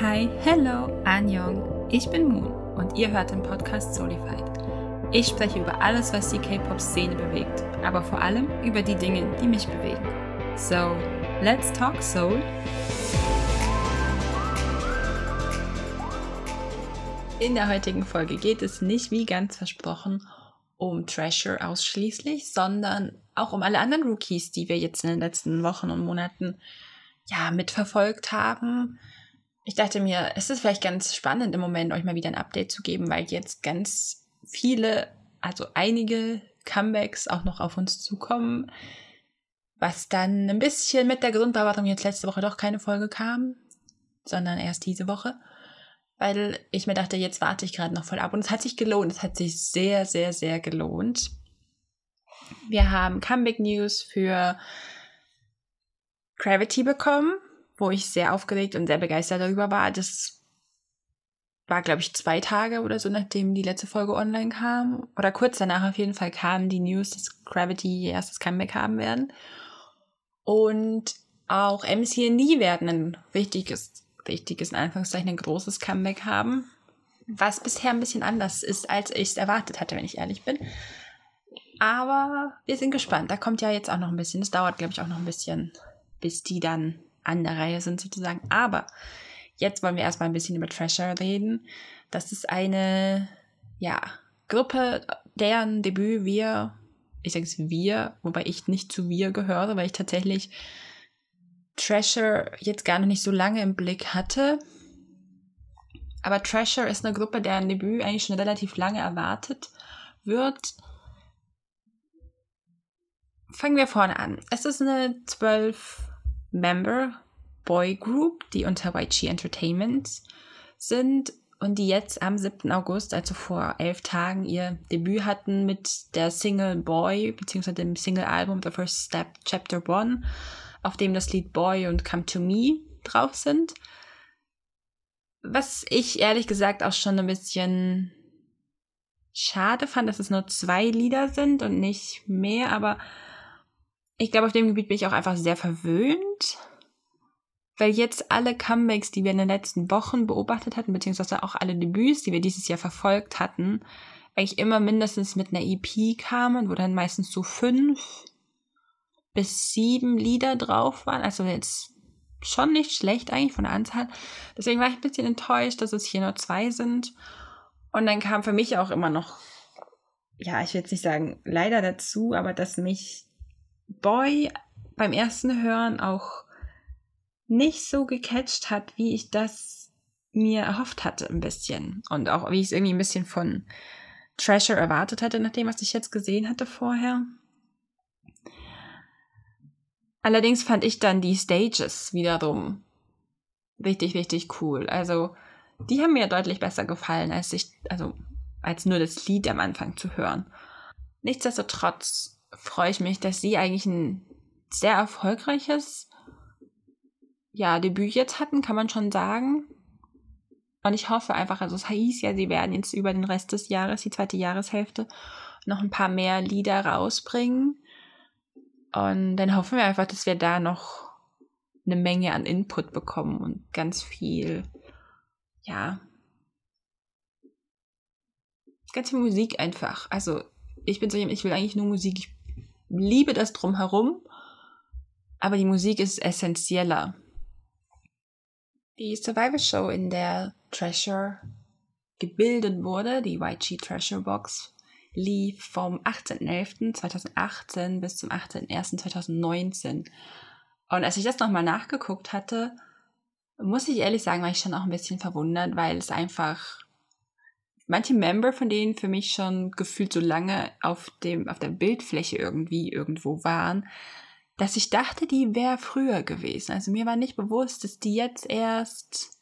Hi, hello, Anjong. Ich bin Moon und ihr hört den Podcast Solified. Ich spreche über alles, was die K-Pop-Szene bewegt, aber vor allem über die Dinge, die mich bewegen. So, let's talk Soul. In der heutigen Folge geht es nicht, wie ganz versprochen, um Treasure ausschließlich, sondern auch um alle anderen Rookies, die wir jetzt in den letzten Wochen und Monaten ja mitverfolgt haben. Ich dachte mir, es ist vielleicht ganz spannend im Moment, euch mal wieder ein Update zu geben, weil jetzt ganz viele, also einige Comebacks auch noch auf uns zukommen, was dann ein bisschen mit der warum jetzt letzte Woche doch keine Folge kam, sondern erst diese Woche weil ich mir dachte, jetzt warte ich gerade noch voll ab. Und es hat sich gelohnt. Es hat sich sehr, sehr, sehr gelohnt. Wir haben Comeback News für Gravity bekommen, wo ich sehr aufgeregt und sehr begeistert darüber war. Das war, glaube ich, zwei Tage oder so, nachdem die letzte Folge online kam. Oder kurz danach auf jeden Fall kam die News, dass Gravity ihr erstes Comeback haben werden. Und auch MCND werden ein wichtiges wichtiges, in Anführungszeichen, ein großes Comeback haben. Was bisher ein bisschen anders ist, als ich es erwartet hatte, wenn ich ehrlich bin. Aber wir sind gespannt. Da kommt ja jetzt auch noch ein bisschen. Es dauert, glaube ich, auch noch ein bisschen, bis die dann an der Reihe sind, sozusagen. Aber jetzt wollen wir erstmal ein bisschen über Treasure reden. Das ist eine, ja, Gruppe, deren Debüt wir, ich sage es wir, wobei ich nicht zu wir gehöre, weil ich tatsächlich Treasure jetzt gar nicht so lange im Blick hatte. Aber Treasure ist eine Gruppe, deren Debüt eigentlich schon relativ lange erwartet wird. Fangen wir vorne an. Es ist eine 12-Member-Boy-Group, die unter YG Entertainment sind und die jetzt am 7. August, also vor elf Tagen, ihr Debüt hatten mit der Single Boy, beziehungsweise dem Single-Album The First Step Chapter 1 auf dem das Lied Boy und Come to Me drauf sind. Was ich ehrlich gesagt auch schon ein bisschen schade fand, dass es nur zwei Lieder sind und nicht mehr, aber ich glaube, auf dem Gebiet bin ich auch einfach sehr verwöhnt, weil jetzt alle Comebacks, die wir in den letzten Wochen beobachtet hatten, beziehungsweise auch alle Debüts, die wir dieses Jahr verfolgt hatten, eigentlich immer mindestens mit einer EP kamen, wo dann meistens so fünf bis sieben Lieder drauf waren. Also jetzt schon nicht schlecht eigentlich von der Anzahl. Deswegen war ich ein bisschen enttäuscht, dass es hier nur zwei sind. Und dann kam für mich auch immer noch, ja, ich will jetzt nicht sagen leider dazu, aber dass mich Boy beim ersten Hören auch nicht so gecatcht hat, wie ich das mir erhofft hatte, ein bisschen. Und auch wie ich es irgendwie ein bisschen von Treasure erwartet hatte, nachdem was ich jetzt gesehen hatte vorher. Allerdings fand ich dann die Stages wiederum richtig, richtig cool. Also, die haben mir deutlich besser gefallen, als ich, also, als nur das Lied am Anfang zu hören. Nichtsdestotrotz freue ich mich, dass sie eigentlich ein sehr erfolgreiches, ja, Debüt jetzt hatten, kann man schon sagen. Und ich hoffe einfach, also es hieß ja, sie werden jetzt über den Rest des Jahres, die zweite Jahreshälfte, noch ein paar mehr Lieder rausbringen. Und dann hoffen wir einfach, dass wir da noch eine Menge an Input bekommen und ganz viel, ja, ganz viel Musik einfach. Also ich bin so ich will eigentlich nur Musik. Ich liebe das drumherum, aber die Musik ist essentieller. Die Survival Show, in der Treasure gebildet wurde, die YG Treasure Box, lief vom 18.11.2018 bis zum 18.01.2019. Und als ich das nochmal nachgeguckt hatte, muss ich ehrlich sagen, war ich schon auch ein bisschen verwundert, weil es einfach manche Member von denen für mich schon gefühlt so lange auf dem auf der Bildfläche irgendwie irgendwo waren, dass ich dachte, die wäre früher gewesen. Also mir war nicht bewusst, dass die jetzt erst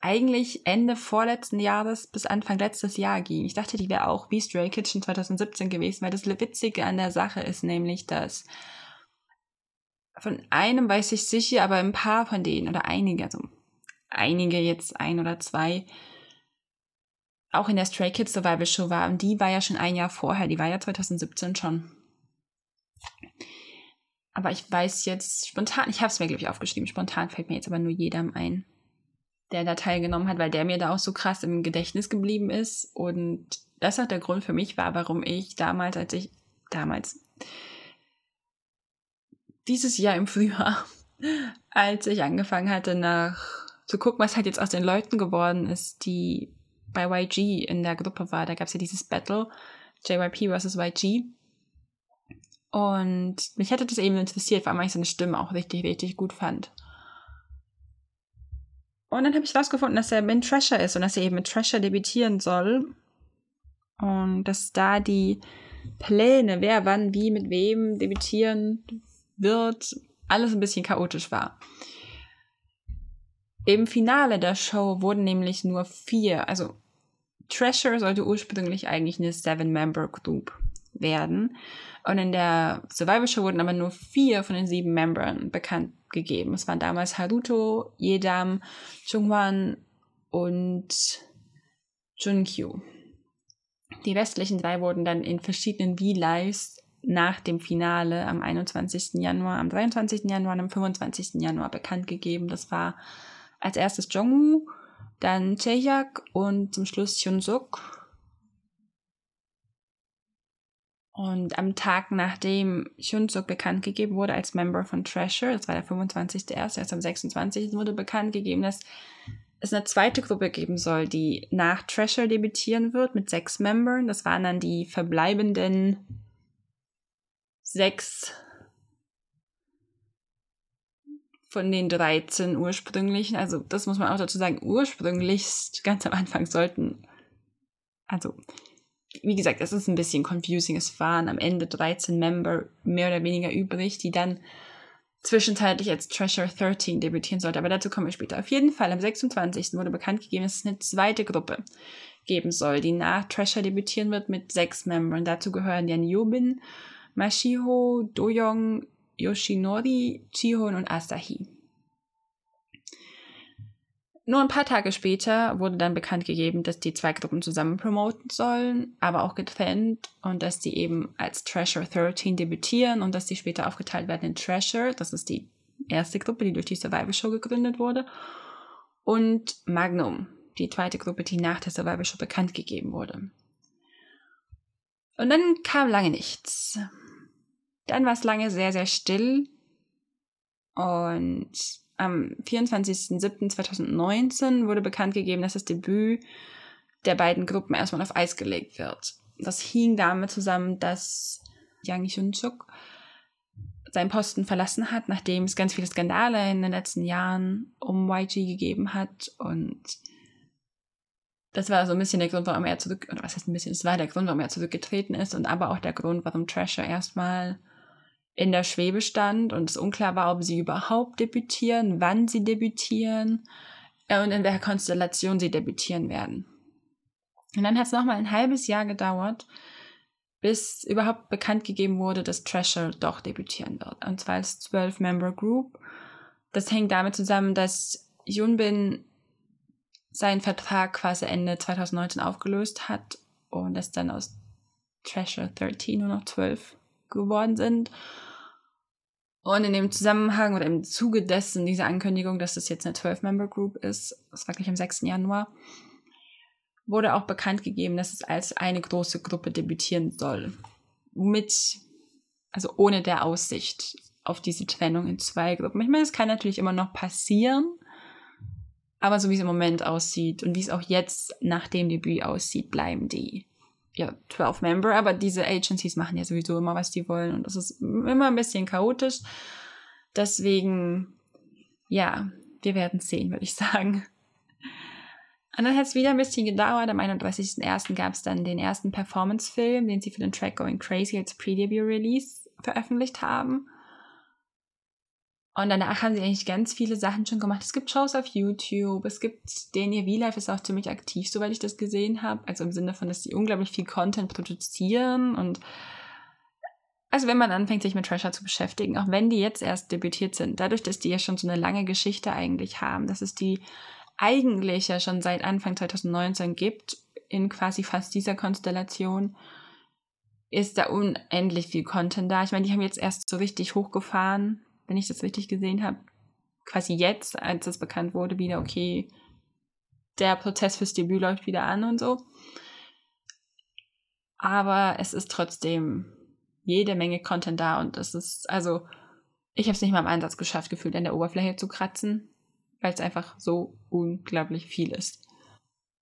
eigentlich Ende vorletzten Jahres bis Anfang letztes Jahr ging. Ich dachte, die wäre auch wie Stray Kitchen 2017 gewesen, weil das Witzige an der Sache ist nämlich, dass von einem weiß ich sicher, aber ein paar von denen oder einige, also einige jetzt ein oder zwei, auch in der Stray Kids Survival Show war. Und die war ja schon ein Jahr vorher, die war ja 2017 schon. Aber ich weiß jetzt spontan, ich habe es mir, glaube ich, aufgeschrieben, spontan fällt mir jetzt aber nur jedem ein. der da teilgenommen hat, weil der mir da auch so krass im Gedächtnis geblieben ist. Und das auch der Grund für mich war, warum ich damals, als ich damals dieses Jahr im Frühjahr, als ich angefangen hatte, nach zu gucken, was halt jetzt aus den Leuten geworden ist, die bei YG in der Gruppe war. Da gab es ja dieses Battle, JYP versus YG. Und mich hätte das eben interessiert, weil ich seine Stimme auch richtig, richtig gut fand. Und dann habe ich rausgefunden, dass er mit Trasher ist und dass er eben mit Trasher debütieren soll. Und dass da die Pläne, wer wann, wie, mit wem debütieren wird, alles ein bisschen chaotisch war. Im Finale der Show wurden nämlich nur vier, also Treasure sollte ursprünglich eigentlich eine Seven-Member-Group werden. Und in der Survival Show wurden aber nur vier von den sieben Membern bekannt gegeben. Es waren damals Haruto, Yedam, Chungwan und Junkyu. Die restlichen drei wurden dann in verschiedenen V-Lives nach dem Finale am 21. Januar, am 23. Januar und am 25. Januar bekannt gegeben. Das war als erstes Jongwoo, dann Chaehyuk und zum Schluss Hyunsuk. Und am Tag, nachdem Hyunsuk bekannt gegeben wurde als Member von Treasure, das war der 25. erst, erst am 26. wurde bekannt gegeben, dass es eine zweite Gruppe geben soll, die nach Treasure debütieren wird mit sechs Membern. Das waren dann die verbleibenden sechs von den 13 ursprünglichen. Also das muss man auch dazu sagen, ursprünglich ganz am Anfang sollten, also wie gesagt, es ist ein bisschen confusing. Es waren am Ende 13 Member mehr oder weniger übrig, die dann zwischenzeitlich als Treasure 13 debütieren sollte. Aber dazu kommen wir später. Auf jeden Fall, am 26. wurde bekannt gegeben, dass es eine zweite Gruppe geben soll, die nach Treasure debütieren wird mit sechs Membern. Dazu gehören Yan Yobin, Mashiho, Doyoung, Yoshinori, Chihon und Asahi. Nur ein paar Tage später wurde dann bekannt gegeben, dass die zwei Gruppen zusammen promoten sollen, aber auch getrennt und dass die eben als Treasure 13 debütieren und dass die später aufgeteilt werden in Treasure, das ist die erste Gruppe, die durch die Survival Show gegründet wurde, und Magnum, die zweite Gruppe, die nach der Survival Show bekannt gegeben wurde. Und dann kam lange nichts. Dann war es lange sehr, sehr still und am 24.07.2019 wurde bekannt gegeben, dass das Debüt der beiden Gruppen erstmal auf Eis gelegt wird. Das hing damit zusammen, dass Yang Hyun-suk seinen Posten verlassen hat, nachdem es ganz viele Skandale in den letzten Jahren um YG gegeben hat und das war so ein bisschen der Grund, warum er zurück, oder was heißt ein bisschen, es war der Grund, warum er zurückgetreten ist und aber auch der Grund, warum Trasher erstmal in der Schwebe stand und es unklar war, ob sie überhaupt debütieren, wann sie debütieren äh, und in welcher Konstellation sie debütieren werden. Und dann hat es nochmal ein halbes Jahr gedauert, bis überhaupt bekannt gegeben wurde, dass Treasure doch debütieren wird. Und zwar als 12-Member-Group. Das hängt damit zusammen, dass Yunbin seinen Vertrag quasi Ende 2019 aufgelöst hat und es dann aus Treasure 13 nur noch 12 geworden sind. Und in dem Zusammenhang oder im Zuge dessen, diese Ankündigung, dass das jetzt eine 12-Member-Group ist, das war gleich am 6. Januar, wurde auch bekannt gegeben, dass es als eine große Gruppe debütieren soll. Mit, also ohne der Aussicht auf diese Trennung in zwei Gruppen. Ich meine, es kann natürlich immer noch passieren, aber so wie es im Moment aussieht und wie es auch jetzt nach dem Debüt aussieht, bleiben die ja, 12 Member, aber diese Agencies machen ja sowieso immer, was die wollen und das ist immer ein bisschen chaotisch. Deswegen, ja, wir werden sehen, würde ich sagen. Und dann hat es wieder ein bisschen gedauert. Am 31.01. gab es dann den ersten Performance-Film, den sie für den Track Going Crazy als Pre-Debut-Release veröffentlicht haben. Und danach haben sie eigentlich ganz viele Sachen schon gemacht. Es gibt Shows auf YouTube, es gibt den ihr V-Life ist auch ziemlich aktiv, soweit ich das gesehen habe. Also im Sinne von, dass sie unglaublich viel Content produzieren und also wenn man anfängt, sich mit Treasure zu beschäftigen, auch wenn die jetzt erst debütiert sind, dadurch, dass die ja schon so eine lange Geschichte eigentlich haben, dass es die eigentlich ja schon seit Anfang 2019 gibt, in quasi fast dieser Konstellation, ist da unendlich viel Content da. Ich meine, die haben jetzt erst so richtig hochgefahren wenn ich das richtig gesehen habe, quasi jetzt, als es bekannt wurde, wieder, okay, der Prozess fürs Debüt läuft wieder an und so. Aber es ist trotzdem jede Menge Content da und es ist, also, ich habe es nicht mal im Einsatz geschafft, gefühlt an der Oberfläche zu kratzen, weil es einfach so unglaublich viel ist.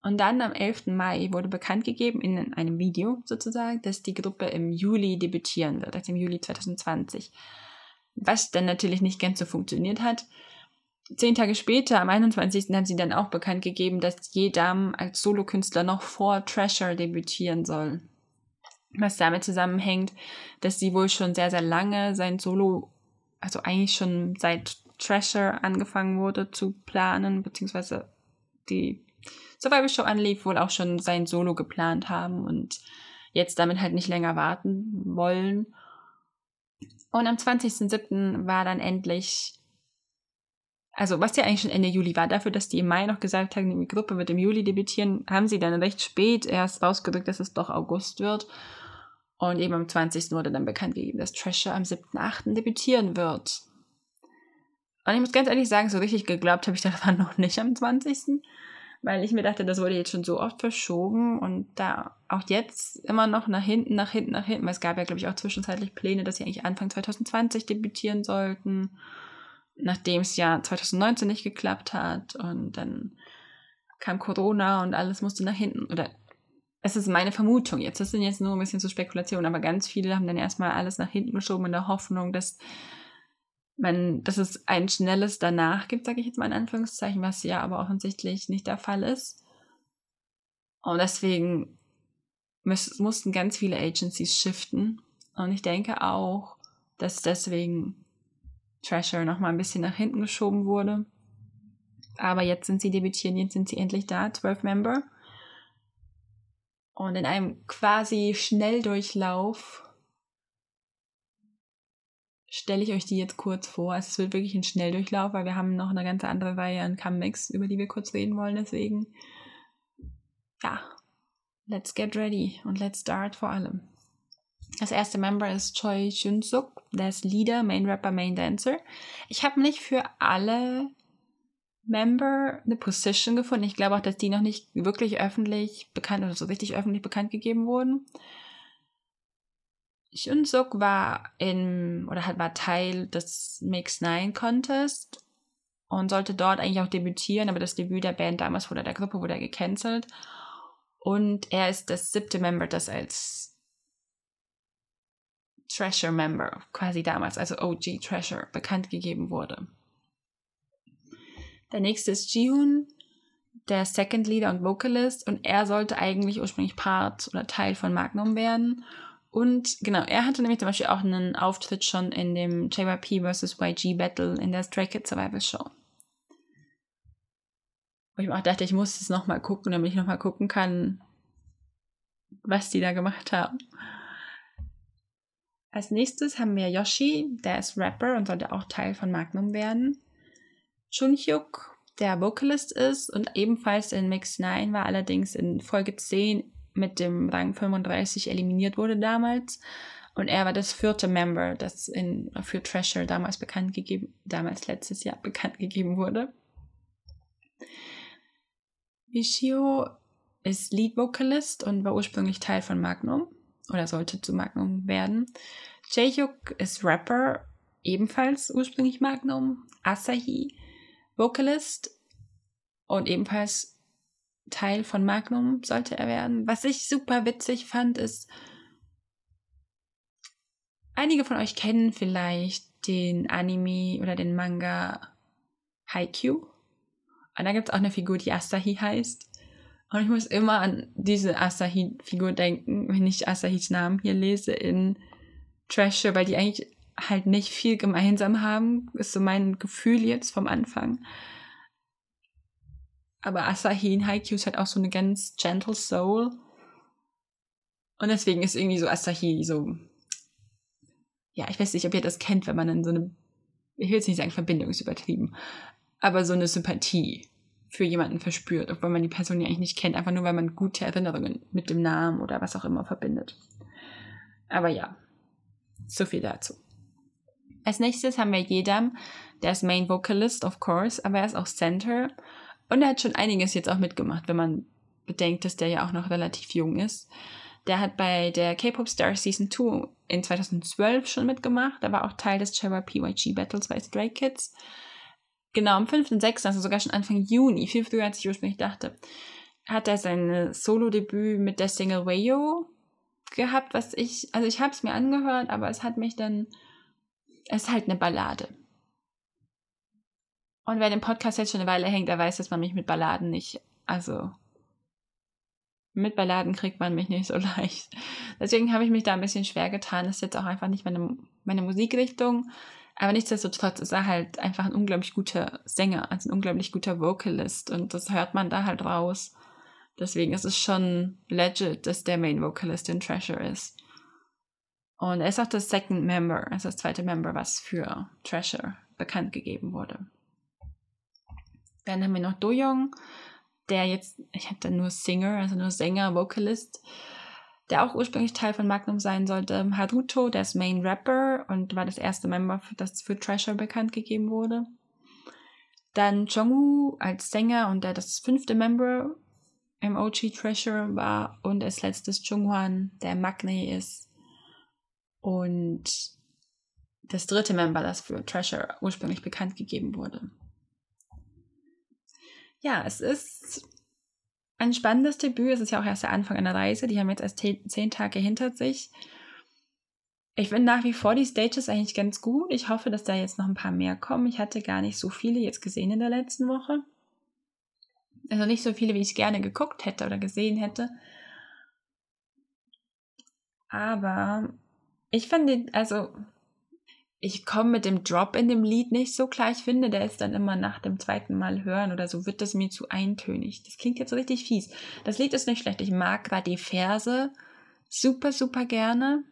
Und dann am 11. Mai wurde bekannt gegeben in einem Video sozusagen, dass die Gruppe im Juli debütieren wird, also im Juli 2020. Was dann natürlich nicht ganz so funktioniert hat. Zehn Tage später, am 21. haben sie dann auch bekannt gegeben, dass Jedam als Solokünstler noch vor Treasure debütieren soll. Was damit zusammenhängt, dass sie wohl schon sehr, sehr lange sein Solo, also eigentlich schon seit Treasure angefangen wurde zu planen, beziehungsweise die Survival Show anlief, wohl auch schon sein Solo geplant haben und jetzt damit halt nicht länger warten wollen. Und am 20.07. war dann endlich also was ja eigentlich schon Ende Juli war, dafür, dass die im Mai noch gesagt haben, die Gruppe wird im Juli debütieren, haben sie dann recht spät erst rausgedrückt, dass es doch August wird. Und eben am 20. wurde dann bekannt gegeben, dass Treasure am 7.8. debütieren wird. Und ich muss ganz ehrlich sagen, so richtig geglaubt habe ich daran noch nicht am 20. Weil ich mir dachte, das wurde jetzt schon so oft verschoben und da auch jetzt immer noch nach hinten, nach hinten, nach hinten, weil es gab ja, glaube ich, auch zwischenzeitlich Pläne, dass sie eigentlich Anfang 2020 debütieren sollten nachdem es ja 2019 nicht geklappt hat und dann kam Corona und alles musste nach hinten oder es ist meine Vermutung jetzt, das sind jetzt nur ein bisschen so Spekulationen, aber ganz viele haben dann erstmal alles nach hinten geschoben in der Hoffnung, dass man, dass es ein schnelles danach gibt, sage ich jetzt mal in Anführungszeichen, was ja aber offensichtlich nicht der Fall ist. Und deswegen müß, mussten ganz viele Agencies shiften. Und ich denke auch, dass deswegen Treasure noch mal ein bisschen nach hinten geschoben wurde. Aber jetzt sind sie debütieren, jetzt sind sie endlich da, 12 Member. Und in einem quasi Schnelldurchlauf stelle ich euch die jetzt kurz vor. Es wird wirklich ein Schnelldurchlauf, weil wir haben noch eine ganz andere Reihe an Comebacks, über die wir kurz reden wollen. Deswegen, ja, let's get ready und let's start vor allem. Das erste Member ist Choi Jun-suk, der ist Leader, Main Rapper, Main Dancer. Ich habe nicht für alle Member eine Position gefunden. Ich glaube auch, dass die noch nicht wirklich öffentlich bekannt oder so richtig öffentlich bekannt gegeben wurden. Jun-suk war in oder halt war Teil des Mix 9 Contest und sollte dort eigentlich auch debütieren, aber das Debüt der Band damals oder der Gruppe wurde gecancelt. Und er ist das siebte Member, das als Treasure Member, quasi damals, also OG Treasure, bekannt gegeben wurde. Der nächste ist Jihoon, der Second Leader und Vocalist, und er sollte eigentlich ursprünglich Part oder Teil von Magnum werden. Und genau, er hatte nämlich zum Beispiel auch einen Auftritt schon in dem JYP vs. YG Battle in der Stray Kids Survival Show. Wo ich mir auch dachte, ich muss es nochmal gucken, damit ich nochmal gucken kann, was die da gemacht haben. Als nächstes haben wir Yoshi, der ist Rapper und sollte auch Teil von Magnum werden. Chunhyuk, der Vocalist ist und ebenfalls in Mix 9 war, allerdings in Folge 10 mit dem Rang 35 eliminiert wurde damals. Und er war das vierte Member, das in, für Treasure damals bekannt gegeben, damals letztes Jahr bekannt gegeben wurde. Vishio ist Lead Vocalist und war ursprünglich Teil von Magnum oder sollte zu Magnum werden. Jaehyuk ist Rapper, ebenfalls ursprünglich Magnum. Asahi, Vocalist und ebenfalls Teil von Magnum sollte er werden. Was ich super witzig fand, ist, einige von euch kennen vielleicht den Anime oder den Manga Haikyuu. Und da gibt es auch eine Figur, die Asahi heißt. Und ich muss immer an diese Asahi-Figur denken, wenn ich Asahis Namen hier lese in Treasure, weil die eigentlich halt nicht viel gemeinsam haben, ist so mein Gefühl jetzt vom Anfang. Aber Asahi in Haikyuu ist halt auch so eine ganz gentle Soul. Und deswegen ist irgendwie so Asahi so. Ja, ich weiß nicht, ob ihr das kennt, wenn man dann so eine. Ich will jetzt nicht sagen, Verbindung ist übertrieben. Aber so eine Sympathie für jemanden verspürt, obwohl man die Person ja eigentlich nicht kennt, einfach nur weil man gute Erinnerungen mit dem Namen oder was auch immer verbindet. Aber ja, so viel dazu. Als nächstes haben wir Jedam, der ist Main Vocalist, of course, aber er ist auch Center. Und er hat schon einiges jetzt auch mitgemacht, wenn man bedenkt, dass der ja auch noch relativ jung ist. Der hat bei der K-Pop Star Season 2 in 2012 schon mitgemacht. Er war auch Teil des Trevor PYG Battles bei Stray Kids. Genau, am 5.6., also sogar schon Anfang Juni, viel früher als ich ursprünglich dachte, hat er sein Solo-Debüt mit der Single Wayo gehabt, was ich, also ich habe es mir angehört, aber es hat mich dann, es ist halt eine Ballade. Und wer den Podcast jetzt schon eine Weile hängt, der weiß, dass man mich mit Balladen nicht, also mit Balladen kriegt man mich nicht so leicht. Deswegen habe ich mich da ein bisschen schwer getan. Das ist jetzt auch einfach nicht meine, meine Musikrichtung. Aber nichtsdestotrotz ist er halt einfach ein unglaublich guter Sänger, also ein unglaublich guter Vocalist. Und das hört man da halt raus. Deswegen ist es schon legit, dass der Main Vocalist in Treasure ist. Und er ist auch das Second Member, also das zweite Member, was für Treasure bekannt gegeben wurde. Dann haben wir noch Do Young, der jetzt, ich habe da nur Singer, also nur Sänger, Vocalist, der auch ursprünglich Teil von Magnum sein sollte. Haruto, der ist Main Rapper und war das erste Member, das für Treasure bekannt gegeben wurde. Dann Jongwoo als Sänger und der das fünfte Member im OG Treasure war und als letztes Junghwan, der Magne ist und das dritte Member, das für Treasure ursprünglich bekannt gegeben wurde ja, es ist ein spannendes Debüt. Es ist ja auch erst der Anfang einer Reise. Die haben jetzt erst zehn Tage hinter sich. Ich finde nach wie vor die Stages eigentlich ganz gut. Ich hoffe, dass da jetzt noch ein paar mehr kommen. Ich hatte gar nicht so viele jetzt gesehen in der letzten Woche. Also nicht so viele, wie ich gerne geguckt hätte oder gesehen hätte. Aber ich finde, also ich komme mit dem Drop in dem Lied nicht so klar. Ich finde, der ist dann immer nach dem zweiten Mal hören oder so, wird das mir zu eintönig. Das klingt jetzt so richtig fies. Das Lied ist nicht schlecht. Ich mag gerade die Verse super, super gerne.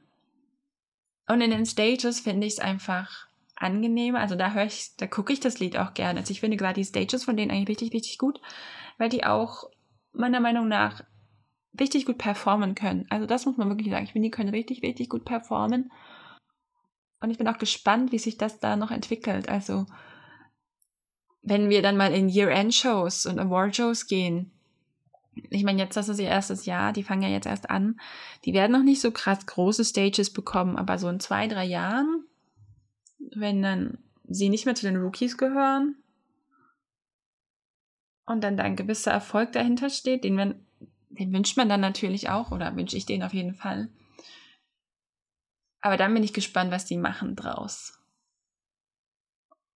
Und in den Stages finde ich es einfach angenehmer. Also da höre ich, da gucke ich das Lied auch gerne. Also ich finde gerade die Stages von denen eigentlich richtig, richtig gut, weil die auch meiner Meinung nach richtig gut performen können. Also das muss man wirklich sagen. Ich finde, die können richtig, richtig gut performen. Und ich bin auch gespannt, wie sich das da noch entwickelt. Also, wenn wir dann mal in Year-End-Shows und Award-Shows gehen, ich meine, jetzt das ist ihr erstes Jahr, die fangen ja jetzt erst an. Die werden noch nicht so krass große Stages bekommen, aber so in zwei, drei Jahren, wenn dann sie nicht mehr zu den Rookies gehören und dann da ein gewisser Erfolg dahinter steht, den, den wünscht man dann natürlich auch oder wünsche ich den auf jeden Fall. Aber dann bin ich gespannt, was die machen draus.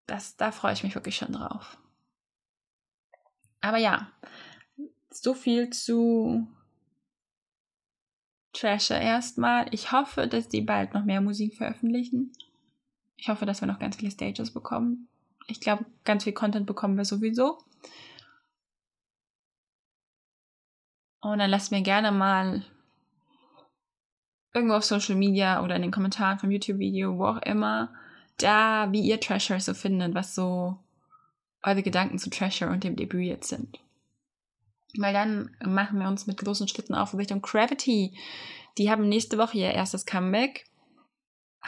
Das, da freue ich mich wirklich schon drauf. Aber ja, so viel zu Trasher erstmal. Ich hoffe, dass die bald noch mehr Musik veröffentlichen. Ich hoffe, dass wir noch ganz viele Stages bekommen. Ich glaube, ganz viel Content bekommen wir sowieso. Und dann lasst mir gerne mal irgendwo auf Social Media oder in den Kommentaren vom YouTube-Video, wo auch immer, da, wie ihr Treasure so findet, was so eure Gedanken zu Treasure und dem Debüt jetzt sind. Weil dann machen wir uns mit großen Schritten auf Richtung Gravity. Die haben nächste Woche ihr erstes Comeback.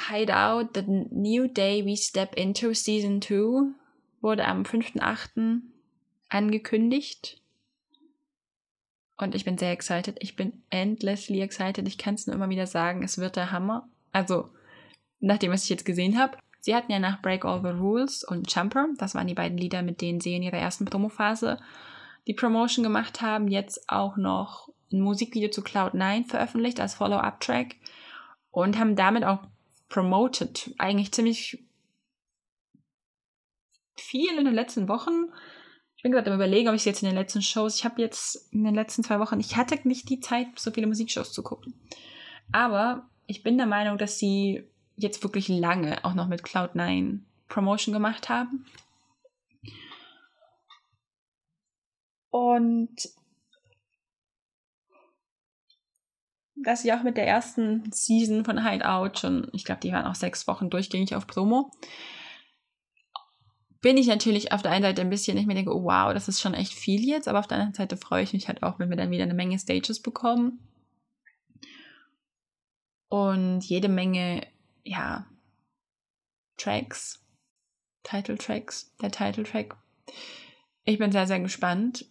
Hideout, The New Day We Step Into Season 2 wurde am 5.8. angekündigt. Und ich bin sehr excited. Ich bin endlessly excited. Ich kann es nur immer wieder sagen, es wird der Hammer. Also, nachdem, was ich jetzt gesehen habe. Sie hatten ja nach Break All the Rules und Jumper, das waren die beiden Lieder, mit denen sie in ihrer ersten Promophase die Promotion gemacht haben, jetzt auch noch ein Musikvideo zu Cloud9 veröffentlicht als Follow-up-Track und haben damit auch promoted. Eigentlich ziemlich viel in den letzten Wochen ich bin gerade am überlegen, ob ich es jetzt in den letzten Shows, ich habe jetzt in den letzten zwei Wochen, ich hatte nicht die Zeit, so viele Musikshows zu gucken. Aber ich bin der Meinung, dass sie jetzt wirklich lange auch noch mit Cloud9 Promotion gemacht haben. Und dass sie auch mit der ersten Season von Hideout schon, ich glaube, die waren auch sechs Wochen durchgängig auf Promo, bin ich natürlich auf der einen Seite ein bisschen, ich mir denke, oh, wow, das ist schon echt viel jetzt, aber auf der anderen Seite freue ich mich halt auch, wenn wir dann wieder eine Menge Stages bekommen. Und jede Menge, ja, Tracks, Title Tracks, der Title Track Ich bin sehr, sehr gespannt.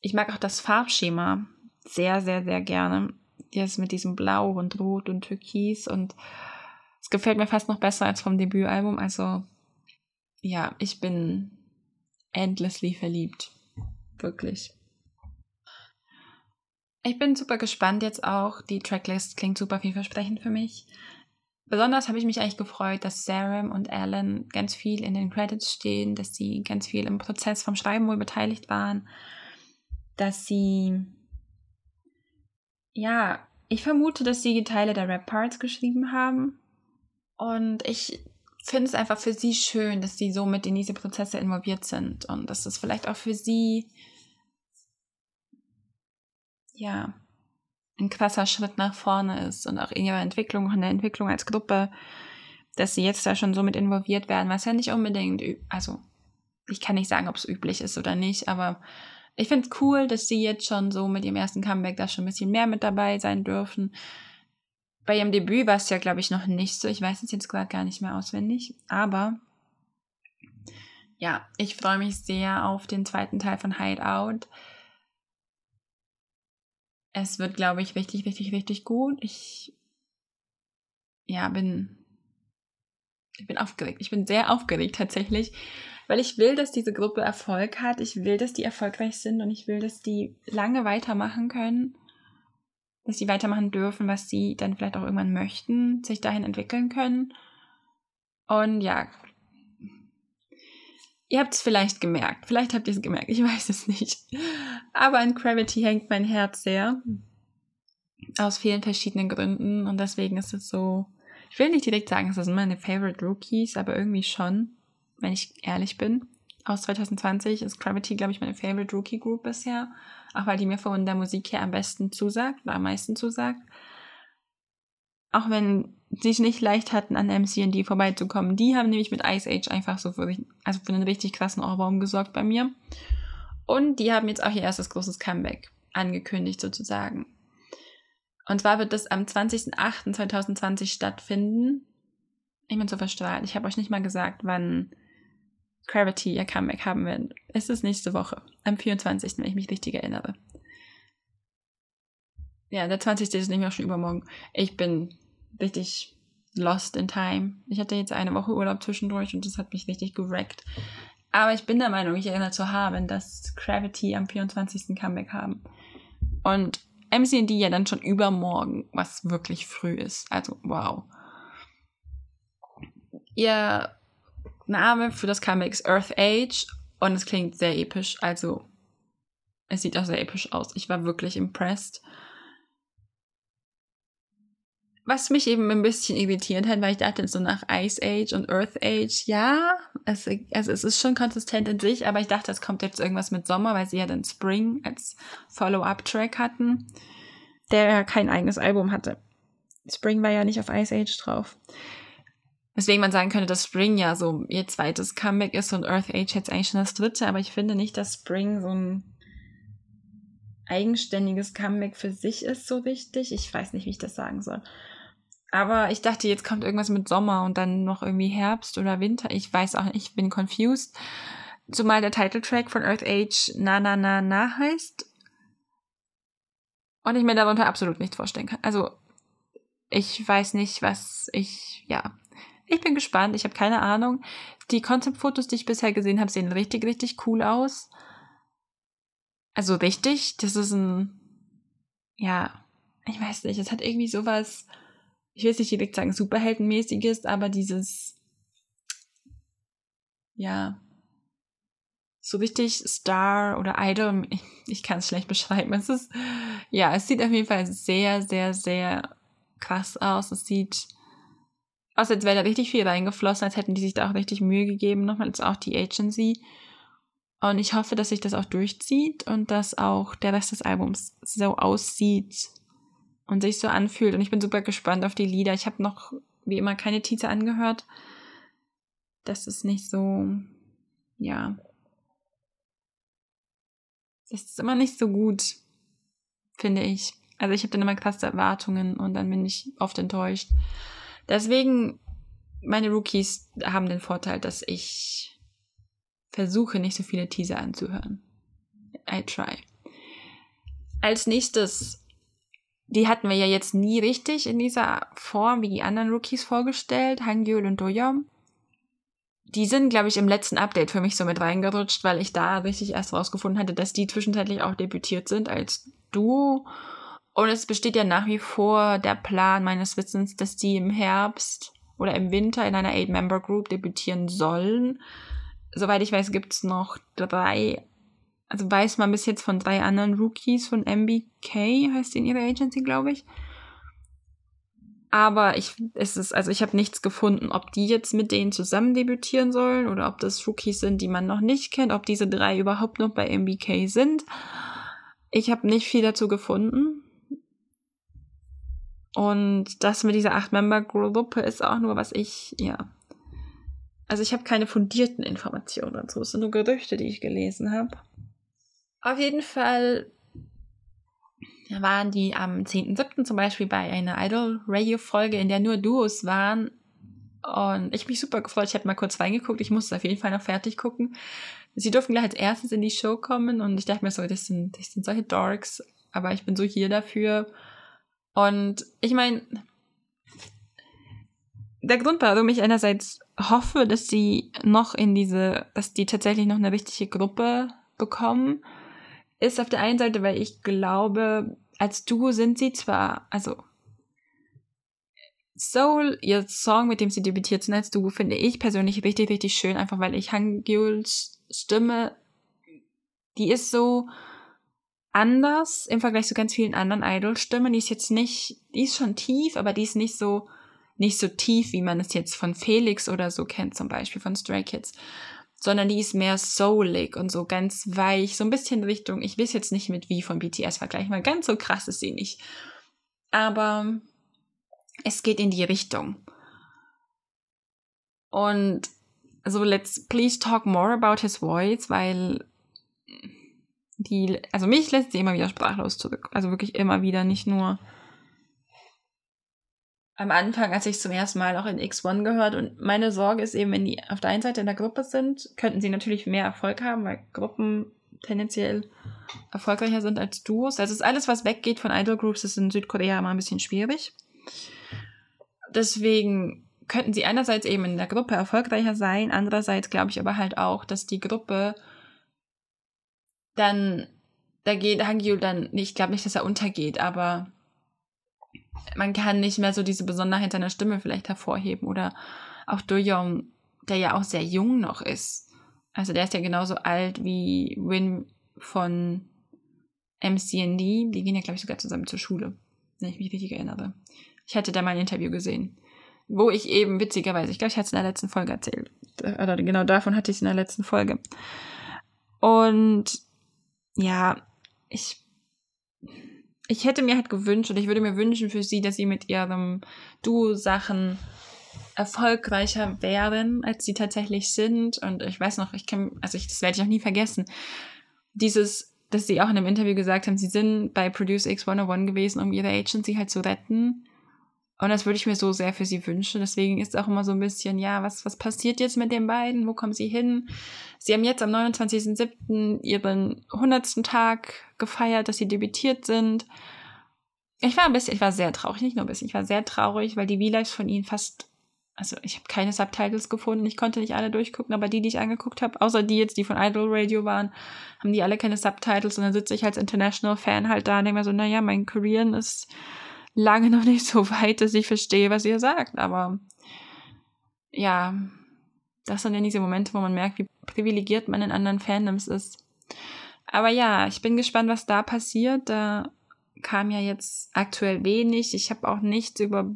Ich mag auch das Farbschema sehr, sehr, sehr gerne. Jetzt mit diesem Blau und Rot und Türkis und es gefällt mir fast noch besser als vom Debütalbum. Also ja, ich bin endlessly verliebt. Wirklich. Ich bin super gespannt jetzt auch. Die Tracklist klingt super vielversprechend für mich. Besonders habe ich mich eigentlich gefreut, dass Sarah und Alan ganz viel in den Credits stehen, dass sie ganz viel im Prozess vom Schreiben wohl beteiligt waren, dass sie, ja, ich vermute, dass sie Teile der Rap-Parts geschrieben haben. Und ich finde es einfach für sie schön, dass sie so mit in diese Prozesse involviert sind und dass es vielleicht auch für sie, ja, ein krasser Schritt nach vorne ist und auch in ihrer Entwicklung, in der Entwicklung als Gruppe, dass sie jetzt da schon so mit involviert werden, was ja nicht unbedingt, also ich kann nicht sagen, ob es üblich ist oder nicht, aber ich finde es cool, dass sie jetzt schon so mit ihrem ersten Comeback da schon ein bisschen mehr mit dabei sein dürfen. Bei ihrem Debüt war es ja, glaube ich, noch nicht so. Ich weiß es jetzt gerade gar nicht mehr auswendig. Aber ja, ich freue mich sehr auf den zweiten Teil von Hideout es wird, glaube ich, richtig, richtig, richtig gut. Ich ja, bin ich bin aufgeregt. Ich bin sehr aufgeregt tatsächlich, weil ich will, dass diese Gruppe Erfolg hat. Ich will, dass die erfolgreich sind und ich will, dass die lange weitermachen können. Dass sie weitermachen dürfen, was sie dann vielleicht auch irgendwann möchten, sich dahin entwickeln können. Und ja, Ihr habt es vielleicht gemerkt. Vielleicht habt ihr es gemerkt. Ich weiß es nicht. Aber an Gravity hängt mein Herz sehr. Aus vielen verschiedenen Gründen. Und deswegen ist es so. Ich will nicht direkt sagen, es sind meine Favorite Rookies, aber irgendwie schon, wenn ich ehrlich bin. Aus 2020 ist Gravity, glaube ich, meine Favorite Rookie Group bisher. Auch weil die mir von der Musik her am besten zusagt oder am meisten zusagt. Auch wenn sie es nicht leicht hatten, an MCD vorbeizukommen. Die haben nämlich mit Ice Age einfach so für, also für einen richtig krassen Ohrbaum gesorgt bei mir. Und die haben jetzt auch ihr erstes großes Comeback angekündigt sozusagen. Und zwar wird das am 20.08.2020 stattfinden. Ich bin so verstrahlt. Ich habe euch nicht mal gesagt, wann Gravity ihr Comeback haben wird. Es ist nächste Woche. Am 24., wenn ich mich richtig erinnere. Ja, der 20. ist nämlich auch schon übermorgen. Ich bin richtig lost in time. Ich hatte jetzt eine Woche Urlaub zwischendurch und das hat mich richtig gerackt. Aber ich bin der Meinung, ich erinnere zu haben, dass Gravity am 24. Comeback haben. Und MCD ja dann schon übermorgen, was wirklich früh ist. Also, wow. Ihr Name für das Comeback ist Earth Age und es klingt sehr episch. Also, es sieht auch sehr episch aus. Ich war wirklich impressed. Was mich eben ein bisschen irritiert hat, weil ich dachte so nach Ice Age und Earth Age, ja, es, also es ist schon konsistent in sich, aber ich dachte, es kommt jetzt irgendwas mit Sommer, weil sie ja dann Spring als Follow-up-Track hatten, der ja kein eigenes Album hatte. Spring war ja nicht auf Ice Age drauf. Weswegen man sagen könnte, dass Spring ja so ihr zweites Comeback ist und Earth Age jetzt eigentlich schon das dritte, aber ich finde nicht, dass Spring so ein eigenständiges Comeback für sich ist so richtig. Ich weiß nicht, wie ich das sagen soll. Aber ich dachte, jetzt kommt irgendwas mit Sommer und dann noch irgendwie Herbst oder Winter. Ich weiß auch nicht, ich bin confused. Zumal der Titeltrack von Earth Age Na Na Na Na heißt. Und ich mir darunter absolut nichts vorstellen kann. Also, ich weiß nicht, was ich, ja. Ich bin gespannt, ich habe keine Ahnung. Die Konzeptfotos, die ich bisher gesehen habe, sehen richtig, richtig cool aus. Also richtig, das ist ein, ja, ich weiß nicht, es hat irgendwie sowas ich will nicht direkt sagen superheldenmäßiges, aber dieses, ja, so richtig Star oder Idol, ich, ich kann es schlecht beschreiben. Es ist, ja, es sieht auf jeden Fall sehr, sehr, sehr krass aus. Es sieht aus, als wäre da richtig viel reingeflossen, als hätten die sich da auch richtig Mühe gegeben, nochmal als auch die Agency. Und ich hoffe, dass sich das auch durchzieht und dass auch der Rest des Albums so aussieht, und sich so anfühlt. Und ich bin super gespannt auf die Lieder. Ich habe noch, wie immer, keine Teaser angehört. Das ist nicht so, ja. Das ist immer nicht so gut, finde ich. Also ich habe dann immer krasse Erwartungen und dann bin ich oft enttäuscht. Deswegen, meine Rookies haben den Vorteil, dass ich versuche nicht so viele Teaser anzuhören. I try. Als nächstes, die hatten wir ja jetzt nie richtig in dieser Form wie die anderen Rookies vorgestellt, Hangyul und Doyom. Die sind, glaube ich, im letzten Update für mich so mit reingerutscht, weil ich da richtig erst rausgefunden hatte, dass die zwischenzeitlich auch debütiert sind als Duo. Und es besteht ja nach wie vor der Plan meines Wissens, dass die im Herbst oder im Winter in einer Eight-Member-Group debütieren sollen. Soweit ich weiß, gibt es noch drei, also weiß man bis jetzt von drei anderen Rookies von MBK, heißt die in ihrer Agency, glaube ich. Aber ich, es ist, also ich habe nichts gefunden, ob die jetzt mit denen zusammen debütieren sollen oder ob das Rookies sind, die man noch nicht kennt, ob diese drei überhaupt noch bei MBK sind. Ich habe nicht viel dazu gefunden. Und das mit dieser Acht-Member-Gruppe ist auch nur, was ich, ja. Also ich habe keine fundierten Informationen dazu. Es sind nur Gerüchte, die ich gelesen habe. Auf jeden Fall waren die am 10.7. zum Beispiel bei einer Idol-Radio-Folge, in der nur Duos waren. Und ich mich super gefreut. Ich habe mal kurz reingeguckt. Ich musste auf jeden Fall noch fertig gucken. Sie durften gleich als erstes in die Show kommen und ich dachte mir so, das sind, das sind solche Dorks, aber ich bin so hier dafür. Und ich meine, der Grund, warum ich einerseits hoffe, dass sie noch in diese, dass die tatsächlich noch eine richtige Gruppe bekommen, ist auf der einen Seite, weil ich glaube, als Duo sind sie zwar, also Soul, ihr Song, mit dem sie debütiert sind als Duo, finde ich persönlich richtig, richtig schön, einfach weil ich Hangyols Stimme, die ist so, anders im Vergleich zu ganz vielen anderen Idol-Stimmen. Die ist jetzt nicht, die ist schon tief, aber die ist nicht so, nicht so tief, wie man es jetzt von Felix oder so kennt, zum Beispiel von Stray Kids. Sondern die ist mehr soulig und so ganz weich, so ein bisschen Richtung, ich es jetzt nicht mit wie von BTS vergleichen, weil ganz so krass ist sie nicht. Aber es geht in die Richtung. Und so, let's please talk more about his voice, weil die, also mich lässt sie immer wieder sprachlos zurück. Also wirklich immer wieder, nicht nur am Anfang, als ich zum ersten Mal auch in X1 gehört. Und meine Sorge ist eben, wenn die auf der einen Seite in der Gruppe sind, könnten sie natürlich mehr Erfolg haben, weil Gruppen tendenziell erfolgreicher sind als Duos. Also ist alles, was weggeht von Idol Groups, ist in Südkorea immer ein bisschen schwierig. Deswegen könnten sie einerseits eben in der Gruppe erfolgreicher sein, andererseits glaube ich aber halt auch, dass die Gruppe dann, da geht Hangyul dann, ich glaube nicht, dass er untergeht, aber man kann nicht mehr so diese Besonderheit seiner Stimme vielleicht hervorheben oder auch Doyoung, der ja auch sehr jung noch ist. Also der ist ja genauso alt wie Win von MCND. Die gehen ja, glaube ich, sogar zusammen zur Schule, wenn ich mich richtig erinnere. Ich hatte da mal ein Interview gesehen, wo ich eben witzigerweise, ich glaube, ich hatte es in der letzten Folge erzählt. Oder genau davon hatte ich es in der letzten Folge. Und ja, ich, ich hätte mir halt gewünscht oder ich würde mir wünschen für sie, dass sie mit ihrem Duo-Sachen erfolgreicher wären, als sie tatsächlich sind. Und ich weiß noch, ich kann, also ich, das werde ich auch nie vergessen. Dieses, dass sie auch in einem Interview gesagt haben, sie sind bei Produce X101 gewesen, um ihre Agency halt zu retten. Und das würde ich mir so sehr für sie wünschen. Deswegen ist auch immer so ein bisschen, ja, was, was passiert jetzt mit den beiden? Wo kommen sie hin? Sie haben jetzt am 29.07. ihren 100. Tag gefeiert, dass sie debütiert sind. Ich war ein bisschen, ich war sehr traurig, nicht nur ein bisschen, ich war sehr traurig, weil die V-Lives von ihnen fast, also ich habe keine Subtitles gefunden, ich konnte nicht alle durchgucken, aber die, die ich angeguckt habe, außer die jetzt, die von Idol Radio waren, haben die alle keine Subtitles und dann sitze ich als International Fan halt da und denke mir so, naja, mein Korean ist lange noch nicht so weit, dass ich verstehe, was ihr sagt. Aber ja, das sind ja diese Momente, wo man merkt, wie privilegiert man in anderen Fandoms ist. Aber ja, ich bin gespannt, was da passiert. Da kam ja jetzt aktuell wenig. Ich habe auch nichts über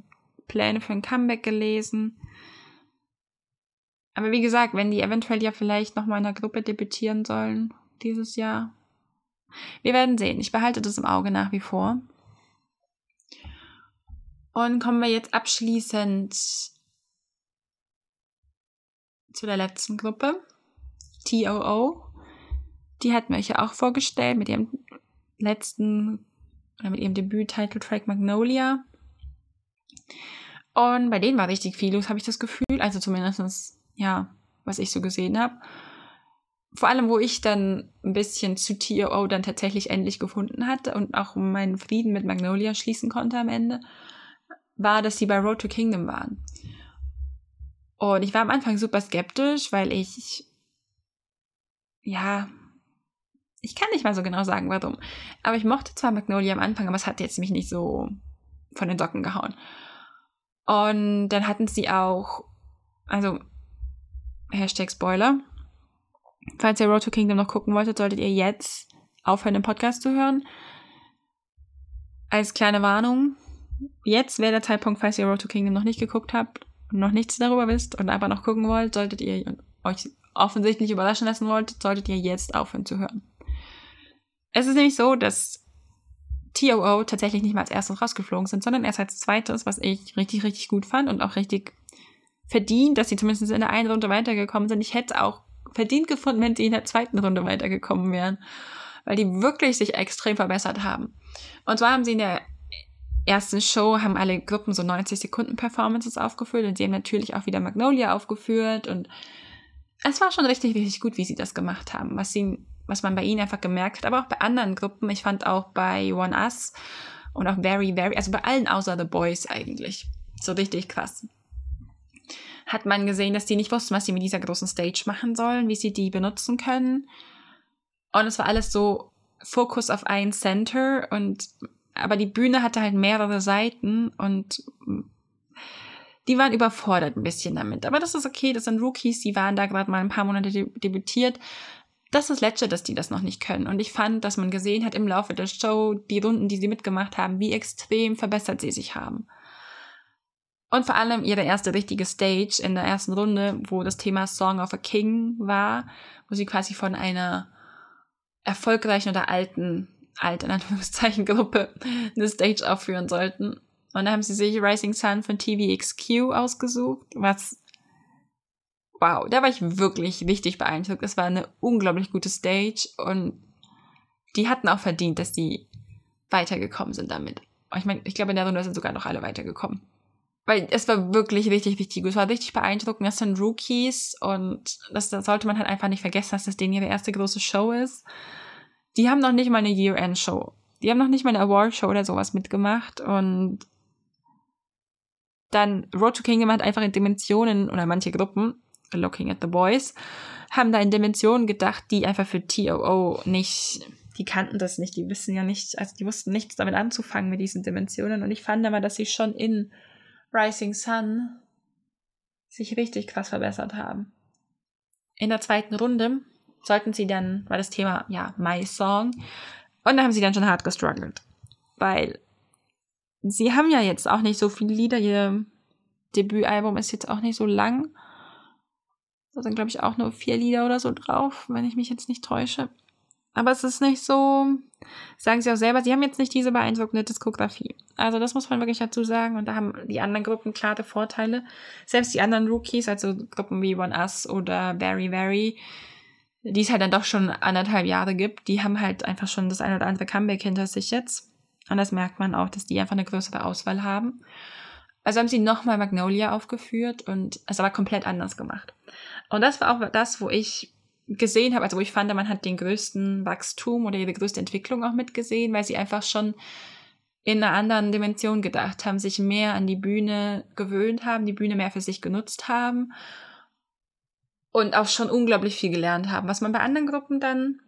Pläne für ein Comeback gelesen. Aber wie gesagt, wenn die eventuell ja vielleicht nochmal in der Gruppe debütieren sollen dieses Jahr. Wir werden sehen. Ich behalte das im Auge nach wie vor. Und kommen wir jetzt abschließend zu der letzten Gruppe, TOO. Die hatten wir euch ja auch vorgestellt mit ihrem letzten oder mit ihrem Debüt-Title-Track Magnolia. Und bei denen war richtig viel los, habe ich das Gefühl. Also zumindest, ja, was ich so gesehen habe. vor allem, wo ich dann ein bisschen zu TOO dann tatsächlich endlich gefunden hatte und auch meinen Frieden mit Magnolia schließen konnte am Ende, war, dass sie bei Road to Kingdom waren. Und ich war am Anfang super skeptisch, weil ich, ja, ich kann nicht mal so genau sagen, warum. Aber ich mochte zwar Magnolia am Anfang, aber es hat jetzt mich nicht so von den Socken gehauen. Und dann hatten sie auch, also, Hashtag Spoiler, Falls ihr Road to Kingdom noch gucken wolltet, solltet ihr jetzt aufhören, den Podcast zu hören. Als kleine Warnung, jetzt wäre der Zeitpunkt, falls ihr Road to Kingdom noch nicht geguckt habt und noch nichts darüber wisst und aber noch gucken wollt, solltet ihr euch offensichtlich überraschen lassen wollt, solltet ihr jetzt aufhören zu hören. Es ist nämlich so, dass TOO tatsächlich nicht mal als erstes rausgeflogen sind, sondern erst als zweites, was ich richtig, richtig gut fand und auch richtig verdient, dass sie zumindest in der einen Runde weitergekommen sind. Ich hätte auch verdient gefunden, wenn sie in der zweiten Runde weitergekommen wären, weil die wirklich sich extrem verbessert haben. Und zwar haben sie in der ersten Show haben alle Gruppen so 90 Sekunden Performances aufgeführt und sie haben natürlich auch wieder Magnolia aufgeführt und es war schon richtig, richtig gut, wie sie das gemacht haben, was sie, was man bei ihnen einfach gemerkt hat, aber auch bei anderen Gruppen. Ich fand auch bei One Us und auch Very, Very, also bei allen außer The Boys eigentlich. So richtig krass hat man gesehen, dass die nicht wussten, was sie mit dieser großen Stage machen sollen, wie sie die benutzen können. Und es war alles so Fokus auf ein Center und aber die Bühne hatte halt mehrere Seiten und die waren überfordert ein bisschen damit. Aber das ist okay, das sind Rookies, die waren da gerade mal ein paar Monate debütiert. Das ist letzte, dass die das noch nicht können. Und ich fand, dass man gesehen hat im Laufe der Show, die Runden, die sie mitgemacht haben, wie extrem verbessert sie sich haben. Und vor allem ihre erste richtige Stage in der ersten Runde, wo das Thema Song of a King war, wo sie quasi von einer erfolgreichen oder alten, alten Anführungszeichen Gruppe eine Stage aufführen sollten. Und da haben sie sich Rising Sun von TVXQ ausgesucht, was wow, da war ich wirklich richtig beeindruckt. Es war eine unglaublich gute Stage und die hatten auch verdient, dass die weitergekommen sind damit. Ich meine, ich glaube, in der Runde sind sogar noch alle weitergekommen weil es war wirklich richtig, richtig gut. Es war richtig beeindruckend. Das sind Rookies und das, das sollte man halt einfach nicht vergessen, dass das denen ihre erste große Show ist. Die haben noch nicht mal eine Year-End-Show. Die haben noch nicht mal eine Award-Show oder sowas mitgemacht und dann Road to Kingdom hat einfach in Dimensionen oder manche Gruppen, Looking at the Boys, haben da in Dimensionen gedacht, die einfach für TOO nicht, die kannten das nicht, die wissen ja nicht, also die wussten nichts damit anzufangen mit diesen Dimensionen und ich fand aber, dass sie schon in Rising Sun sich richtig krass verbessert haben. In der zweiten Runde sollten sie dann, war das Thema, ja, My Song, und da haben sie dann schon hart gestruggelt. Weil sie haben ja jetzt auch nicht so viele Lieder, ihr Debütalbum ist jetzt auch nicht so lang. Da sind, glaube ich, auch nur vier Lieder oder so drauf, wenn ich mich jetzt nicht täusche. Aber es ist nicht so, sagen sie auch selber, sie haben jetzt nicht diese beeindruckende Diskografie. Also das muss man wirklich dazu sagen. Und da haben die anderen Gruppen klare Vorteile. Selbst die anderen Rookies, also Gruppen wie One Us oder Very Very, die es halt dann doch schon anderthalb Jahre gibt, die haben halt einfach schon das ein oder andere Comeback hinter sich jetzt. Und das merkt man auch, dass die einfach eine größere Auswahl haben. Also haben sie nochmal Magnolia aufgeführt und es aber komplett anders gemacht. Und das war auch das, wo ich gesehen habe, also wo ich fand, man hat den größten Wachstum oder die größte Entwicklung auch mitgesehen, weil sie einfach schon in einer anderen Dimension gedacht haben, sich mehr an die Bühne gewöhnt haben, die Bühne mehr für sich genutzt haben und auch schon unglaublich viel gelernt haben, was man bei anderen Gruppen dann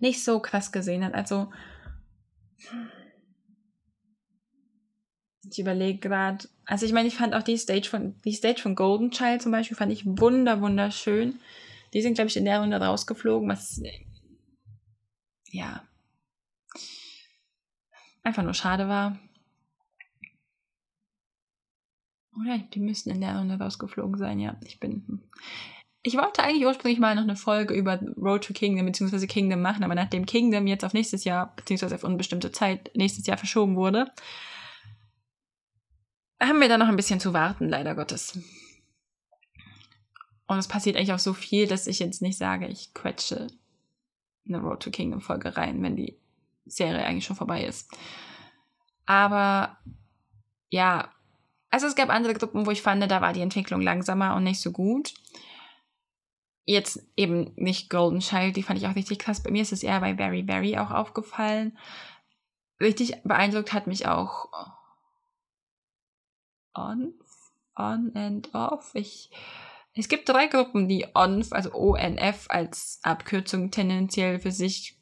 nicht so krass gesehen hat. Also ich überlege gerade, also ich meine, ich fand auch die Stage von die Stage von Golden Child zum Beispiel fand ich wunder wunderschön. Die sind, glaube ich, in der Runde rausgeflogen, was ja einfach nur schade war. Oder die müssten in der Runde rausgeflogen sein, ja. Ich bin. Hm. Ich wollte eigentlich ursprünglich mal noch eine Folge über Road to Kingdom bzw. Kingdom machen, aber nachdem Kingdom jetzt auf nächstes Jahr bzw. auf unbestimmte Zeit nächstes Jahr verschoben wurde, haben wir da noch ein bisschen zu warten, leider Gottes. Und es passiert eigentlich auch so viel, dass ich jetzt nicht sage, ich quetsche eine Road to Kingdom Folge rein, wenn die Serie eigentlich schon vorbei ist. Aber ja, also es gab andere Gruppen, wo ich fand, da war die Entwicklung langsamer und nicht so gut. jetzt eben nicht Golden Child, die fand ich auch richtig krass. Bei mir ist es eher bei Very Very auch aufgefallen. Richtig beeindruckt hat mich auch On, On and Off. Ich, es gibt drei Gruppen, die ONF, also ONF als Abkürzung tendenziell für sich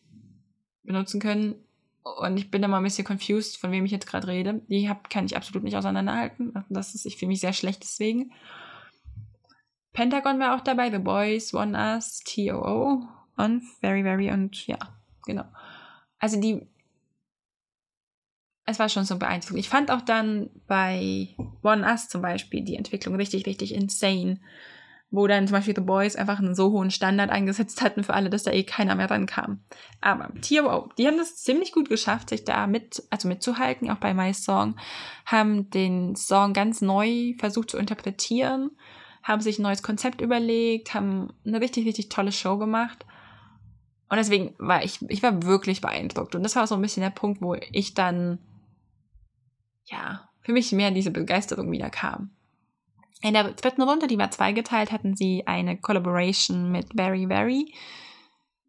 benutzen können. Und ich bin mal ein bisschen confused, von wem ich jetzt gerade rede. Die hab, kann ich absolut nicht auseinanderhalten. Das ist, ich fühle mich sehr schlecht deswegen. Pentagon war auch dabei, The Boys, One Us, TOO, On, Very, Very und ja, genau. Also die, es war schon so beeindruckend. Ich fand auch dann bei One Us zum Beispiel die Entwicklung richtig, richtig insane wo dann zum Beispiel The Boys einfach einen so hohen Standard eingesetzt hatten für alle, dass da eh keiner mehr rankam. Aber TOO, die haben das ziemlich gut geschafft, sich da mit, also mitzuhalten, auch bei My Song, haben den Song ganz neu versucht zu interpretieren, haben sich ein neues Konzept überlegt, haben eine richtig, richtig tolle Show gemacht. Und deswegen war ich, ich war wirklich beeindruckt. Und das war so ein bisschen der Punkt, wo ich dann, ja, für mich mehr diese Begeisterung wieder kam. In der dritten Runde, die war zweigeteilt, hatten sie eine Collaboration mit Very Very.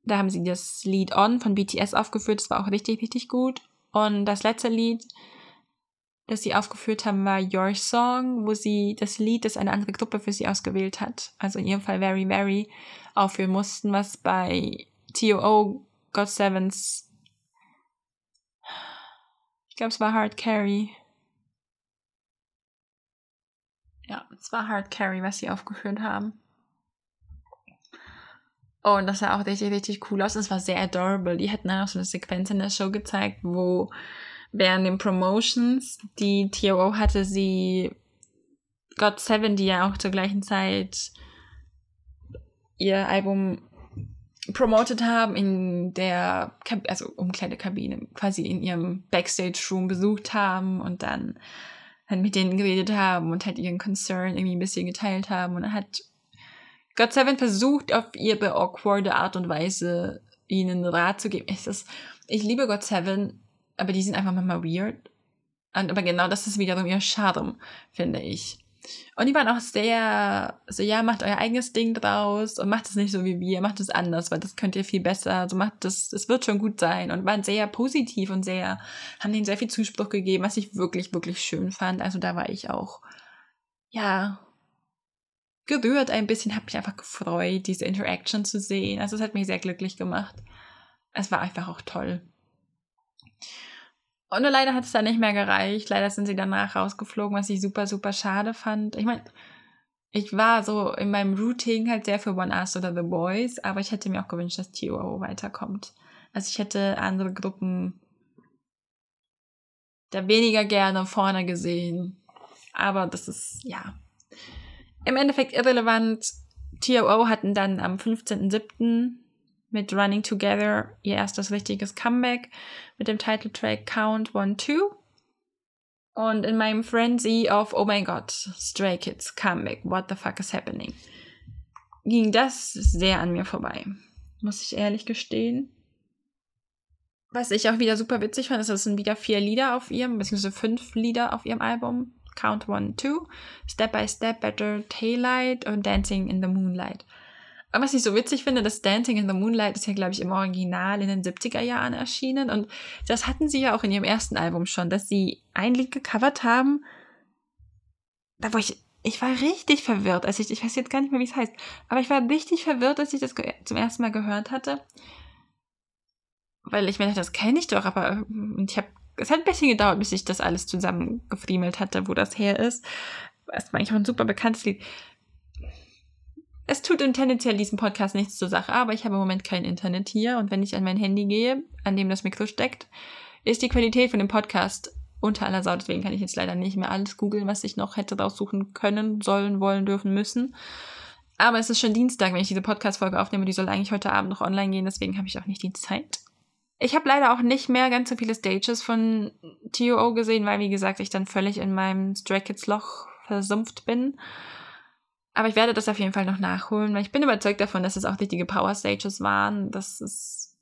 Da haben sie das Lied On von BTS aufgeführt. Das war auch richtig, richtig gut. Und das letzte Lied, das sie aufgeführt haben, war Your Song, wo sie das Lied, das eine andere Gruppe für sie ausgewählt hat, also in ihrem Fall Very Very, aufführen mussten, was bei TOO God Sevens, ich glaube, es war Hard Carry, Ja, es war Hard Carry, was sie aufgeführt haben. Oh, und das sah auch richtig, richtig cool aus. Es war sehr adorable. Die hätten dann auch so eine Sequenz in der Show gezeigt, wo während den Promotions, die TOO hatte, sie God Seven, die ja auch zur gleichen Zeit ihr Album promoted haben, in der, Kab also Umkleidekabine, quasi in ihrem Backstage-Room besucht haben und dann halt mit denen geredet haben und halt ihren Concern irgendwie ein bisschen geteilt haben. Und hat God Seven versucht, auf ihre awkwarde Art und Weise ihnen Rat zu geben. Ich, das, ich liebe God Seven, aber die sind einfach manchmal weird. Und, aber genau das ist wiederum ihr Charme, finde ich. Und die waren auch sehr so, ja, macht euer eigenes Ding draus und macht es nicht so wie wir, macht es anders, weil das könnt ihr viel besser. Also macht das, es wird schon gut sein. Und waren sehr positiv und sehr, haben denen sehr viel Zuspruch gegeben, was ich wirklich, wirklich schön fand. Also da war ich auch, ja, gerührt ein bisschen, habe mich einfach gefreut, diese Interaction zu sehen. Also es hat mich sehr glücklich gemacht. Es war einfach auch toll. Und nur leider hat es dann nicht mehr gereicht. Leider sind sie danach rausgeflogen, was ich super, super schade fand. Ich meine, ich war so in meinem Routing halt sehr für One Us oder The Boys, aber ich hätte mir auch gewünscht, dass TOO weiterkommt. Also ich hätte andere Gruppen da weniger gerne vorne gesehen. Aber das ist, ja, im Endeffekt irrelevant. TOO hatten dann am 15.07 mit Running Together ihr erstes richtiges Comeback mit dem Titeltrack Count One Two. Und in meinem Frenzy auf Oh mein Gott, Stray Kids Comeback, What the fuck is happening, ging das sehr an mir vorbei. Muss ich ehrlich gestehen. Was ich auch wieder super witzig fand, ist, es sind wieder vier Lieder auf ihrem, beziehungsweise fünf Lieder auf ihrem Album. Count One, Two, Step by Step, Better Taillight und Dancing in the Moonlight. Aber was ich so witzig finde, das Dancing in the Moonlight ist ja, glaube ich, im Original in den 70er Jahren erschienen. Und das hatten sie ja auch in ihrem ersten Album schon, dass sie ein Lied gecovert haben. Da war ich, ich war richtig verwirrt, als ich, ich weiß jetzt gar nicht mehr, wie es heißt, aber ich war richtig verwirrt, als ich das zum ersten Mal gehört hatte. Weil ich mir dachte, das kenne ich doch, aber und ich habe, es hat ein bisschen gedauert, bis ich das alles zusammengefriemelt hatte, wo das her ist. Es war eigentlich auch ein super bekanntes Lied. Es tut in tendenziell diesem Podcast nichts zur Sache, aber ich habe im Moment kein Internet hier und wenn ich an mein Handy gehe, an dem das Mikro steckt, ist die Qualität von dem Podcast unter aller Sau. Deswegen kann ich jetzt leider nicht mehr alles googeln, was ich noch hätte raussuchen können, sollen, wollen, dürfen, müssen. Aber es ist schon Dienstag, wenn ich diese Podcast-Folge aufnehme. Die soll eigentlich heute Abend noch online gehen, deswegen habe ich auch nicht die Zeit. Ich habe leider auch nicht mehr ganz so viele Stages von TOO gesehen, weil, wie gesagt, ich dann völlig in meinem Stray Kids Loch versumpft bin. Aber ich werde das auf jeden Fall noch nachholen, weil ich bin überzeugt davon, dass es auch richtige Power Stages waren. Das ist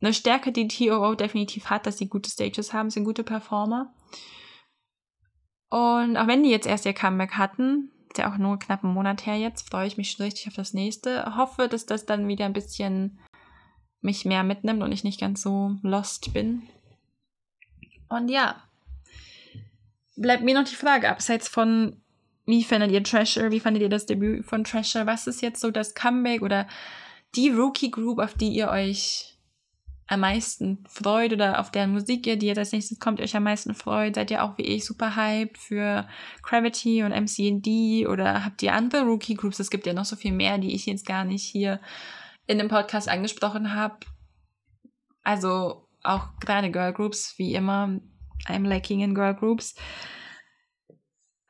eine Stärke, die TOO definitiv hat, dass sie gute Stages haben, sind gute Performer. Und auch wenn die jetzt erst ihr Comeback hatten, Ist ja auch nur knapp einen Monat her jetzt. Freue ich mich schon richtig auf das nächste. Hoffe, dass das dann wieder ein bisschen mich mehr mitnimmt und ich nicht ganz so lost bin. Und ja, bleibt mir noch die Frage, abseits von, wie fandet ihr Treasure, wie fandet ihr das Debüt von Treasure, was ist jetzt so das Comeback oder die Rookie Group, auf die ihr euch am meisten freut oder auf deren Musik ihr, die jetzt als nächstes kommt, euch am meisten freut? Seid ihr auch wie ich super hyped für Gravity und MCND oder habt ihr andere Rookie Groups? Es gibt ja noch so viel mehr, die ich jetzt gar nicht hier in dem Podcast angesprochen habe. Also auch gerade Girl Groups, wie immer. I'm lacking in Girl Groups.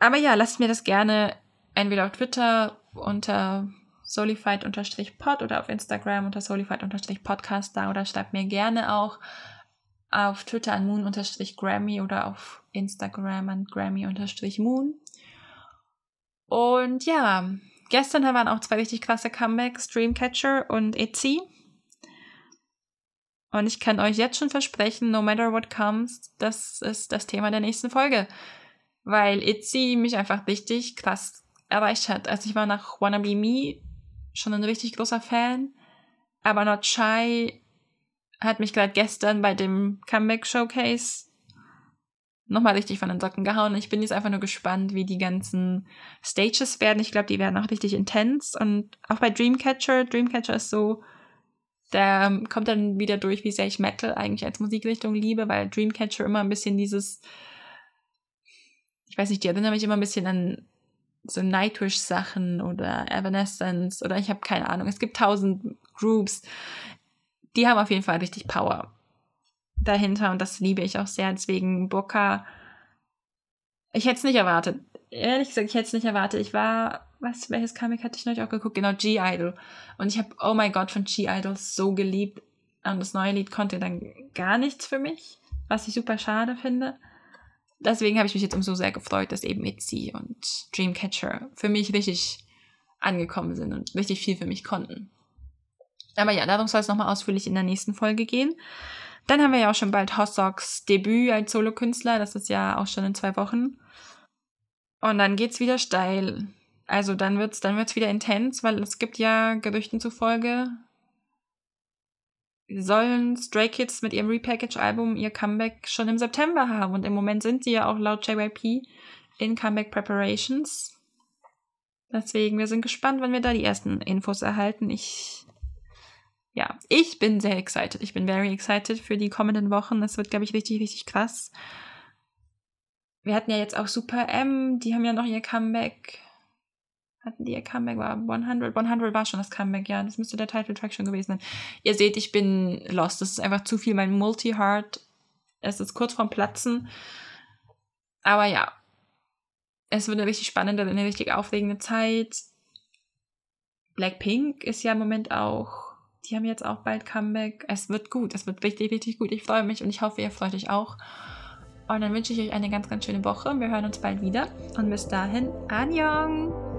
Aber ja, lasst mir das gerne entweder auf Twitter unter solified-pod oder auf Instagram unter solified-podcast da oder schreibt mir gerne auch auf Twitter an moon-grammy oder auf Instagram an grammy-moon. Und ja, gestern waren auch zwei richtig klasse Comebacks, Dreamcatcher und Itzy. Und ich kann euch jetzt schon versprechen, no matter what comes, das ist das Thema der nächsten Folge. Weil Itzy mich einfach richtig krass erreicht hat. Also ich war nach Wanna Be Me schon ein richtig großer Fan. Aber Not Shy hat mich gerade gestern bei dem Comeback Showcase nochmal richtig von den Socken gehauen. Ich bin jetzt einfach nur gespannt, wie die ganzen Stages werden. Ich glaube, die werden auch richtig intens. Und auch bei Dreamcatcher, Dreamcatcher ist so, da kommt dann wieder durch, wie sehr ich Metal eigentlich als Musikrichtung liebe, weil Dreamcatcher immer ein bisschen dieses, weiß nicht, die erinnern mich immer ein bisschen an so Nightwish-Sachen oder Evanescence oder ich habe keine Ahnung. Es gibt tausend Groups, die haben auf jeden Fall richtig Power dahinter und das liebe ich auch sehr. Deswegen Boca, ich hätte es nicht erwartet. Ehrlich gesagt, ich hätte es nicht erwartet. Ich war, was, welches Comic hatte ich neulich auch geguckt? Genau, G-Idol. Und ich habe, oh mein Gott, von G-Idol so geliebt. Und das neue Lied konnte dann gar nichts für mich, was ich super schade finde deswegen habe ich mich jetzt umso sehr gefreut, dass eben Itzy und Dreamcatcher für mich richtig angekommen sind und richtig viel für mich konnten. Aber ja, darum soll es nochmal ausführlich in der nächsten Folge gehen. Dann haben wir ja auch schon bald Hossocks Debüt als Solokünstler. Das ist ja auch schon in zwei Wochen. Und dann geht's wieder steil. Also dann wird's, dann wird's wieder intens, weil es gibt ja Gerüchten zufolge sollen Stray Kids mit ihrem Repackage-Album ihr Comeback schon im September haben. Und im Moment sind sie ja auch laut JYP in Comeback Preparations. Deswegen, wir sind gespannt, wann wir da die ersten Infos erhalten. Ich, ja, ich bin sehr excited. Ich bin very excited für die kommenden Wochen. Das wird, glaube ich, richtig, richtig krass. Wir hatten ja jetzt auch Super M, die haben ja noch ihr Comeback hatten die ihr Comeback, war 100, 100 war schon das Comeback, ja, das müsste der Title-Track schon gewesen sein. Ihr seht, ich bin lost, das ist einfach zu viel, mein Multi-Heart, es ist kurz vorm Platzen, aber ja, es wird eine richtig spannende, eine richtig aufregende Zeit. Blackpink ist ja im Moment auch, die haben jetzt auch bald Comeback, es wird gut, es wird richtig, richtig gut, ich freue mich und ich hoffe, ihr freut euch auch. Und dann wünsche ich euch eine ganz, ganz schöne Woche. Wir hören uns bald wieder. Und bis dahin, Anjong!